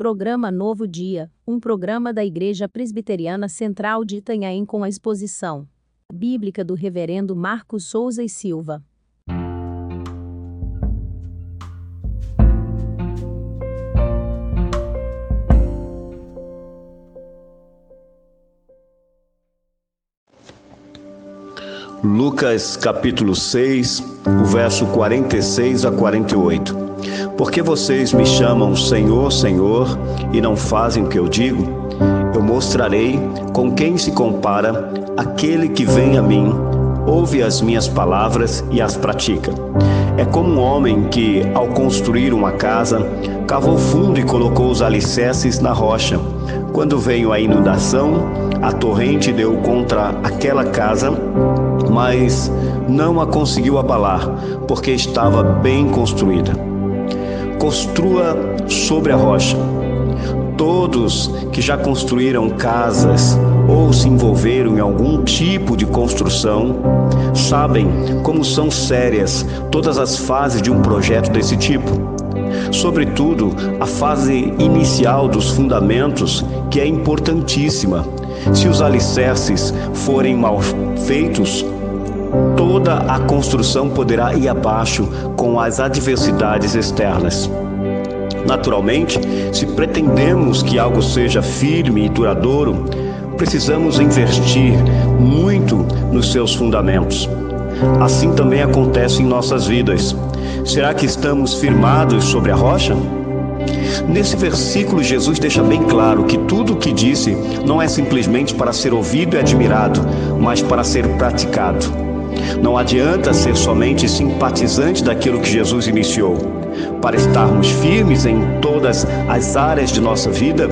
Programa Novo Dia, um programa da Igreja Presbiteriana Central de Itanhaém com a exposição bíblica do Reverendo Marcos Souza e Silva. Lucas capítulo 6, o verso 46 a 48. Porque vocês me chamam Senhor, Senhor, e não fazem o que eu digo? Eu mostrarei com quem se compara aquele que vem a mim, ouve as minhas palavras e as pratica. É como um homem que, ao construir uma casa, cavou fundo e colocou os alicerces na rocha. Quando veio a inundação, a torrente deu contra aquela casa mas não a conseguiu abalar, porque estava bem construída. Construa sobre a rocha. Todos que já construíram casas ou se envolveram em algum tipo de construção sabem como são sérias todas as fases de um projeto desse tipo. Sobretudo a fase inicial dos fundamentos, que é importantíssima. Se os alicerces forem mal feitos, toda a construção poderá ir abaixo com as adversidades externas. Naturalmente, se pretendemos que algo seja firme e duradouro, precisamos investir muito nos seus fundamentos. Assim também acontece em nossas vidas. Será que estamos firmados sobre a rocha? Nesse versículo, Jesus deixa bem claro que tudo o que disse não é simplesmente para ser ouvido e admirado, mas para ser praticado. Não adianta ser somente simpatizante daquilo que Jesus iniciou. Para estarmos firmes em todas as áreas de nossa vida,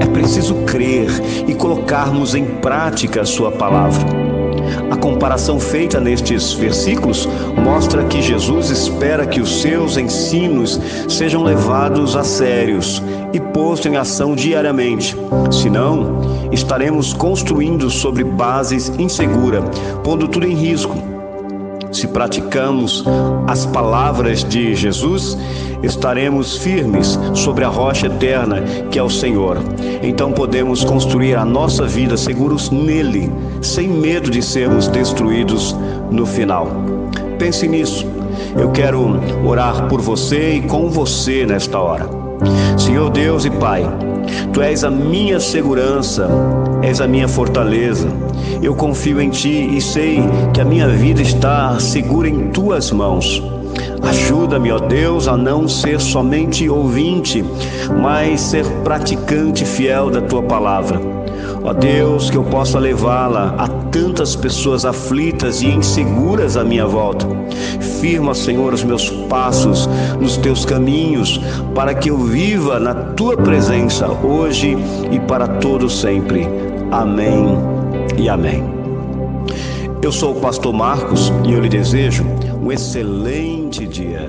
é preciso crer e colocarmos em prática a Sua palavra. A comparação feita nestes versículos mostra que Jesus espera que os seus ensinos sejam levados a sérios e postos em ação diariamente. Senão, estaremos construindo sobre bases inseguras, pondo tudo em risco se praticamos as palavras de Jesus, estaremos firmes sobre a rocha eterna que é o Senhor. Então podemos construir a nossa vida seguros nele, sem medo de sermos destruídos no final. Pense nisso. Eu quero orar por você e com você nesta hora. Senhor Deus e Pai, Tu és a minha segurança, és a minha fortaleza. Eu confio em Ti e sei que a minha vida está segura em Tuas mãos. Ajuda-me, ó Deus, a não ser somente ouvinte, mas ser praticante fiel da tua palavra. Ó Deus, que eu possa levá-la a tantas pessoas aflitas e inseguras à minha volta. Firma, Senhor, os meus passos nos teus caminhos, para que eu viva na tua presença hoje e para todo sempre. Amém e amém. Eu sou o pastor Marcos e eu lhe desejo um excelente dia.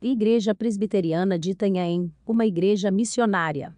Igreja Presbiteriana de Itanhaém, uma igreja missionária.